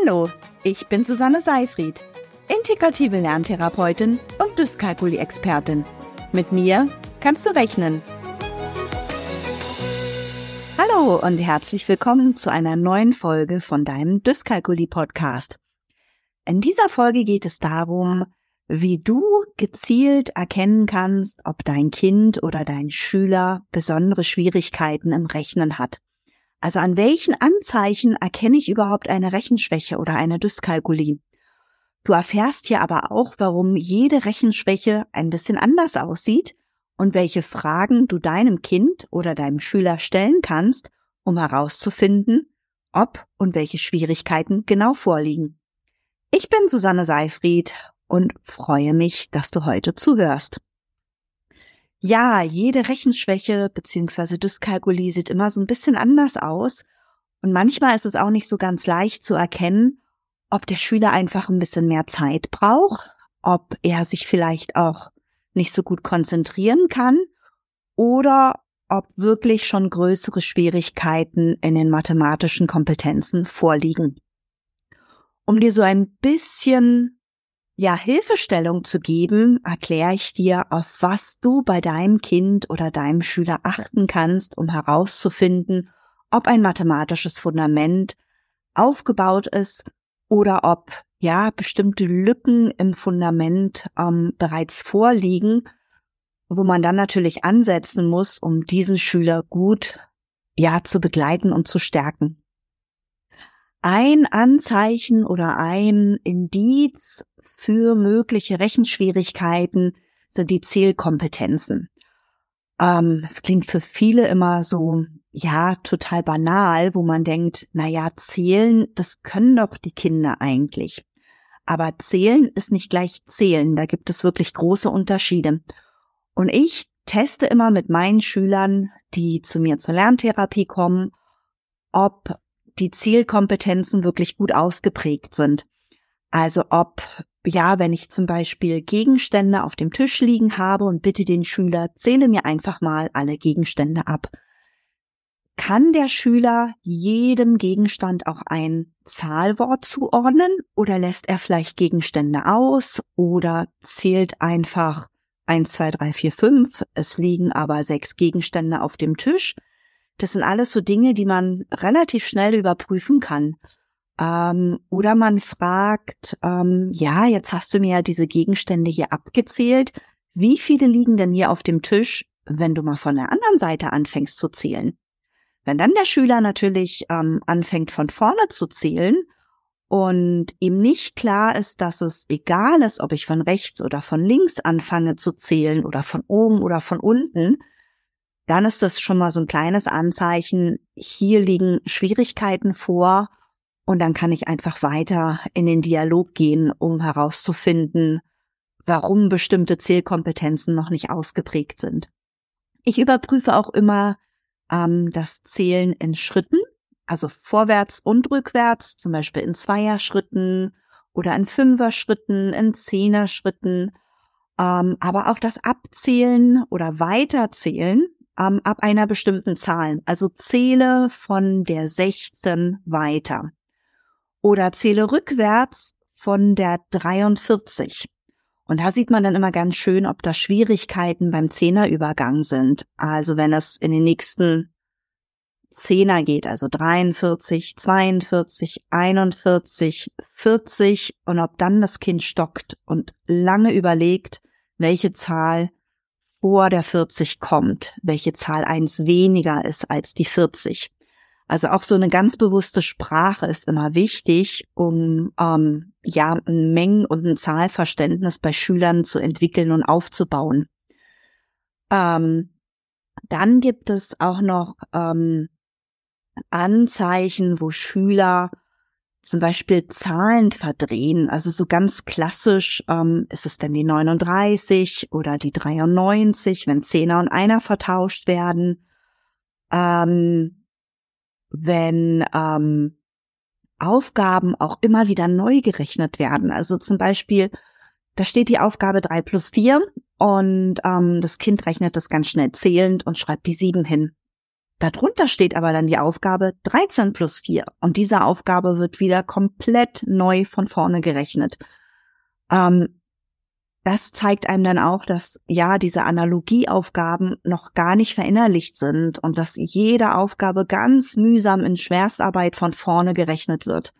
Hallo, ich bin Susanne Seifried, integrative Lerntherapeutin und Dyskalkulie-Expertin. Mit mir kannst du rechnen. Hallo und herzlich willkommen zu einer neuen Folge von deinem Dyskalkulie-Podcast. In dieser Folge geht es darum, wie du gezielt erkennen kannst, ob dein Kind oder dein Schüler besondere Schwierigkeiten im Rechnen hat. Also an welchen Anzeichen erkenne ich überhaupt eine Rechenschwäche oder eine Dyskalkulie? Du erfährst hier aber auch, warum jede Rechenschwäche ein bisschen anders aussieht und welche Fragen du deinem Kind oder deinem Schüler stellen kannst, um herauszufinden, ob und welche Schwierigkeiten genau vorliegen. Ich bin Susanne Seifried und freue mich, dass du heute zuhörst. Ja, jede Rechenschwäche bzw. Dyskalkulie sieht immer so ein bisschen anders aus und manchmal ist es auch nicht so ganz leicht zu erkennen, ob der Schüler einfach ein bisschen mehr Zeit braucht, ob er sich vielleicht auch nicht so gut konzentrieren kann oder ob wirklich schon größere Schwierigkeiten in den mathematischen Kompetenzen vorliegen. Um dir so ein bisschen ja, Hilfestellung zu geben, erkläre ich dir, auf was du bei deinem Kind oder deinem Schüler achten kannst, um herauszufinden, ob ein mathematisches Fundament aufgebaut ist oder ob ja bestimmte Lücken im Fundament ähm, bereits vorliegen, wo man dann natürlich ansetzen muss, um diesen Schüler gut ja zu begleiten und zu stärken. Ein Anzeichen oder ein Indiz für mögliche Rechenschwierigkeiten sind die Zählkompetenzen. Ähm, es klingt für viele immer so, ja, total banal, wo man denkt, na ja, zählen, das können doch die Kinder eigentlich. Aber zählen ist nicht gleich zählen. Da gibt es wirklich große Unterschiede. Und ich teste immer mit meinen Schülern, die zu mir zur Lerntherapie kommen, ob die Zielkompetenzen wirklich gut ausgeprägt sind. Also ob, ja, wenn ich zum Beispiel Gegenstände auf dem Tisch liegen habe und bitte den Schüler, zähle mir einfach mal alle Gegenstände ab. Kann der Schüler jedem Gegenstand auch ein Zahlwort zuordnen oder lässt er vielleicht Gegenstände aus oder zählt einfach 1, 2, 3, 4, 5, es liegen aber sechs Gegenstände auf dem Tisch das sind alles so Dinge, die man relativ schnell überprüfen kann. Ähm, oder man fragt, ähm, ja, jetzt hast du mir ja diese Gegenstände hier abgezählt. Wie viele liegen denn hier auf dem Tisch, wenn du mal von der anderen Seite anfängst zu zählen? Wenn dann der Schüler natürlich ähm, anfängt von vorne zu zählen und ihm nicht klar ist, dass es egal ist, ob ich von rechts oder von links anfange zu zählen oder von oben oder von unten, dann ist das schon mal so ein kleines Anzeichen, hier liegen Schwierigkeiten vor und dann kann ich einfach weiter in den Dialog gehen, um herauszufinden, warum bestimmte Zählkompetenzen noch nicht ausgeprägt sind. Ich überprüfe auch immer ähm, das Zählen in Schritten, also vorwärts und rückwärts, zum Beispiel in Zweierschritten oder in Fünfer-Schritten, in Zehner-Schritten, ähm, aber auch das Abzählen oder Weiterzählen ähm, ab einer bestimmten Zahl. Also zähle von der 16 weiter. Oder zähle rückwärts von der 43. Und da sieht man dann immer ganz schön, ob da Schwierigkeiten beim Zehnerübergang sind. Also wenn es in den nächsten Zehner geht, also 43, 42, 41, 40 und ob dann das Kind stockt und lange überlegt, welche Zahl vor der 40 kommt, welche Zahl eins weniger ist als die 40. Also auch so eine ganz bewusste Sprache ist immer wichtig, um ähm, ja ein Mengen- und ein Zahlverständnis bei Schülern zu entwickeln und aufzubauen. Ähm, dann gibt es auch noch ähm, Anzeichen, wo Schüler zum Beispiel Zahlen verdrehen. Also so ganz klassisch ähm, ist es denn die 39 oder die 93, wenn Zehner und Einer vertauscht werden. Ähm, wenn ähm, Aufgaben auch immer wieder neu gerechnet werden. Also zum Beispiel, da steht die Aufgabe 3 plus 4 und ähm, das Kind rechnet das ganz schnell zählend und schreibt die 7 hin Darunter steht aber dann die Aufgabe 13 plus 4 und diese Aufgabe wird wieder komplett neu von vorne gerechnet. Ähm, das zeigt einem dann auch, dass ja diese Analogieaufgaben noch gar nicht verinnerlicht sind und dass jede Aufgabe ganz mühsam in Schwerstarbeit von vorne gerechnet wird.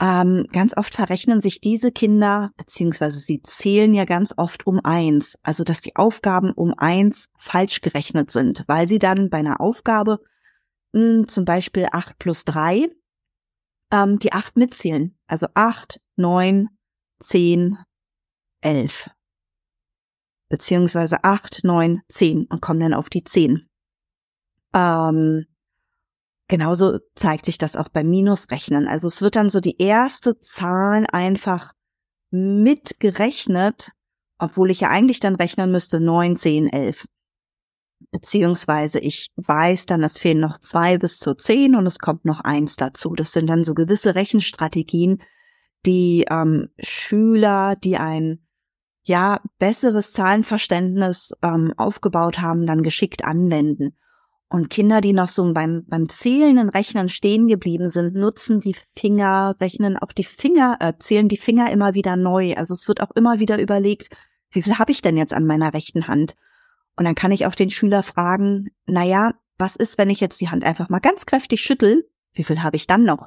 Ähm, ganz oft verrechnen sich diese Kinder, beziehungsweise sie zählen ja ganz oft um eins, also dass die Aufgaben um eins falsch gerechnet sind, weil sie dann bei einer Aufgabe mh, hm, zum Beispiel acht plus drei ähm, die acht mitzählen. Also acht, neun, zehn, elf. Beziehungsweise acht, neun, zehn und kommen dann auf die zehn. Ähm, Genauso zeigt sich das auch beim Minusrechnen. Also es wird dann so die erste Zahl einfach mitgerechnet, obwohl ich ja eigentlich dann rechnen müsste 9, 10, 11. Beziehungsweise ich weiß dann, es fehlen noch zwei bis zu zehn und es kommt noch eins dazu. Das sind dann so gewisse Rechenstrategien, die ähm, Schüler, die ein ja besseres Zahlenverständnis ähm, aufgebaut haben, dann geschickt anwenden. Und Kinder, die noch so beim, beim zählenden Rechnen stehen geblieben sind, nutzen die Finger, rechnen auch die Finger, äh, zählen die Finger immer wieder neu. Also es wird auch immer wieder überlegt, wie viel habe ich denn jetzt an meiner rechten Hand? Und dann kann ich auch den Schüler fragen, na ja, was ist, wenn ich jetzt die Hand einfach mal ganz kräftig schüttel? Wie viel habe ich dann noch?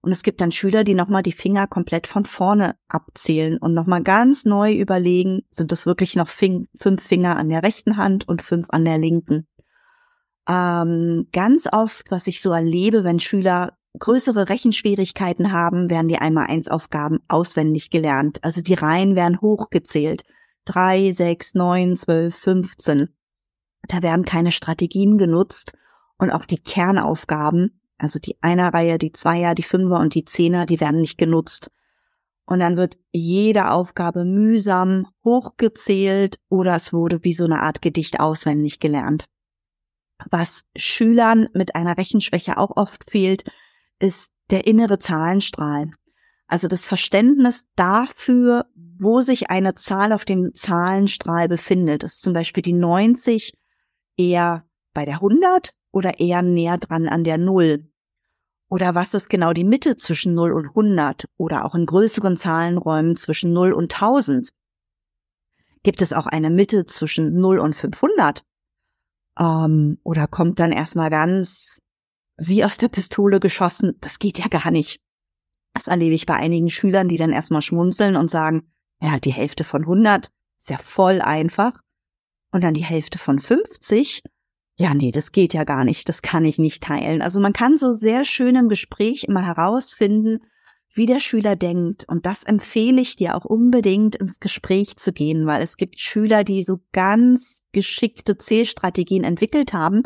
Und es gibt dann Schüler, die nochmal die Finger komplett von vorne abzählen und nochmal ganz neu überlegen, sind es wirklich noch fünf Finger an der rechten Hand und fünf an der linken? Ähm, ganz oft, was ich so erlebe, wenn Schüler größere Rechenschwierigkeiten haben, werden die Einmal-Eins-Aufgaben auswendig gelernt. Also die Reihen werden hochgezählt. Drei, sechs, neun, zwölf, fünfzehn. Da werden keine Strategien genutzt und auch die Kernaufgaben, also die Einer-Reihe, die Zweier, die Fünfer und die Zehner, die werden nicht genutzt. Und dann wird jede Aufgabe mühsam hochgezählt oder es wurde wie so eine Art Gedicht auswendig gelernt. Was Schülern mit einer Rechenschwäche auch oft fehlt, ist der innere Zahlenstrahl. Also das Verständnis dafür, wo sich eine Zahl auf dem Zahlenstrahl befindet. Ist zum Beispiel die 90 eher bei der 100 oder eher näher dran an der 0? Oder was ist genau die Mitte zwischen 0 und 100 oder auch in größeren Zahlenräumen zwischen 0 und 1000? Gibt es auch eine Mitte zwischen 0 und 500? Ähm, oder kommt dann erstmal ganz wie aus der Pistole geschossen. Das geht ja gar nicht. Das erlebe ich bei einigen Schülern, die dann erstmal schmunzeln und sagen, ja, die Hälfte von 100 ist ja voll einfach. Und dann die Hälfte von 50. Ja, nee, das geht ja gar nicht. Das kann ich nicht teilen. Also man kann so sehr schön im Gespräch immer herausfinden, wie der Schüler denkt. Und das empfehle ich dir auch unbedingt ins Gespräch zu gehen, weil es gibt Schüler, die so ganz geschickte Zählstrategien entwickelt haben,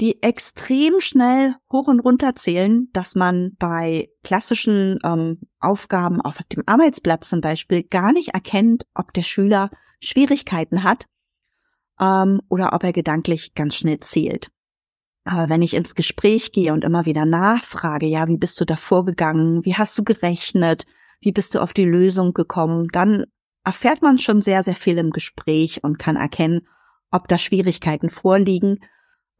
die extrem schnell hoch und runter zählen, dass man bei klassischen ähm, Aufgaben auf dem Arbeitsblatt zum Beispiel gar nicht erkennt, ob der Schüler Schwierigkeiten hat ähm, oder ob er gedanklich ganz schnell zählt. Aber wenn ich ins Gespräch gehe und immer wieder nachfrage, ja, wie bist du da vorgegangen? Wie hast du gerechnet? Wie bist du auf die Lösung gekommen? Dann erfährt man schon sehr, sehr viel im Gespräch und kann erkennen, ob da Schwierigkeiten vorliegen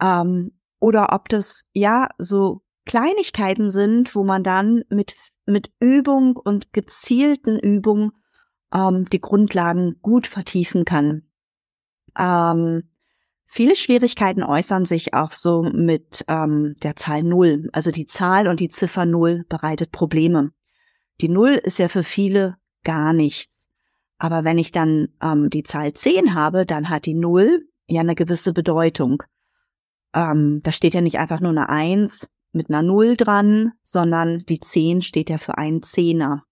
ähm, oder ob das ja so Kleinigkeiten sind, wo man dann mit mit Übung und gezielten Übung ähm, die Grundlagen gut vertiefen kann. Ähm, Viele Schwierigkeiten äußern sich auch so mit ähm, der Zahl Null. Also die Zahl und die Ziffer Null bereitet Probleme. Die Null ist ja für viele gar nichts. Aber wenn ich dann ähm, die Zahl 10 habe, dann hat die Null ja eine gewisse Bedeutung. Ähm, da steht ja nicht einfach nur eine Eins mit einer Null dran, sondern die 10 steht ja für einen Zehner.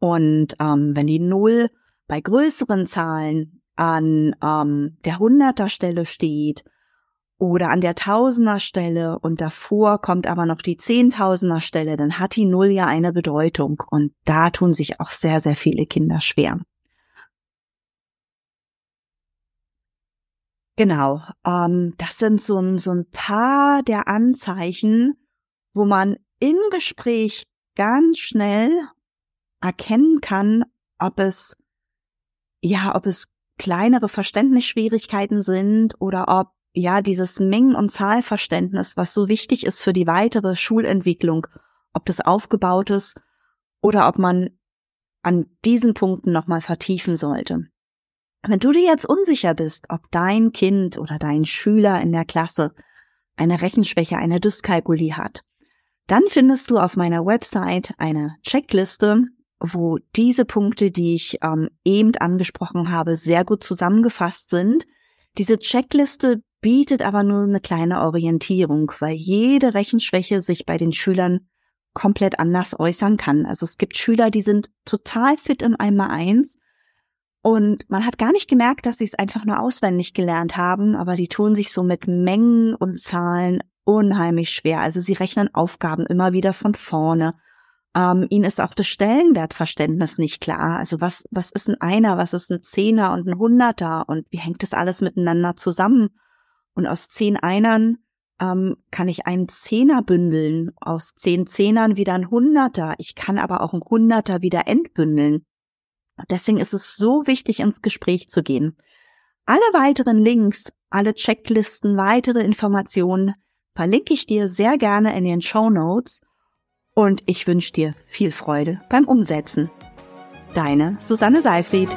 Und ähm, wenn die Null bei größeren Zahlen an ähm, der Hunderter Stelle steht oder an der Tausender Stelle und davor kommt aber noch die Zehntausender Stelle, dann hat die Null ja eine Bedeutung und da tun sich auch sehr, sehr viele Kinder schwer. Genau, ähm, das sind so so ein paar der Anzeichen, wo man im Gespräch ganz schnell erkennen kann, ob es ja, ob es kleinere Verständnisschwierigkeiten sind oder ob ja, dieses Mengen- und Zahlverständnis, was so wichtig ist für die weitere Schulentwicklung, ob das aufgebaut ist oder ob man an diesen Punkten nochmal vertiefen sollte. Wenn du dir jetzt unsicher bist, ob dein Kind oder dein Schüler in der Klasse eine Rechenschwäche, eine Dyskalkulie hat, dann findest du auf meiner Website eine Checkliste, wo diese Punkte, die ich ähm, eben angesprochen habe, sehr gut zusammengefasst sind. Diese Checkliste bietet aber nur eine kleine Orientierung, weil jede Rechenschwäche sich bei den Schülern komplett anders äußern kann. Also es gibt Schüler, die sind total fit im Einmal-Eins und man hat gar nicht gemerkt, dass sie es einfach nur auswendig gelernt haben, aber die tun sich so mit Mengen und Zahlen unheimlich schwer. Also sie rechnen Aufgaben immer wieder von vorne. Ähm, ihnen ist auch das Stellenwertverständnis nicht klar. Also was, was ist ein Einer, was ist ein Zehner und ein Hunderter und wie hängt das alles miteinander zusammen? Und aus zehn Einern ähm, kann ich einen Zehner bündeln, aus zehn Zehnern wieder ein Hunderter. Ich kann aber auch ein Hunderter wieder entbündeln. Deswegen ist es so wichtig, ins Gespräch zu gehen. Alle weiteren Links, alle Checklisten, weitere Informationen verlinke ich dir sehr gerne in den Show Notes und ich wünsche dir viel Freude beim Umsetzen. Deine Susanne Seifried.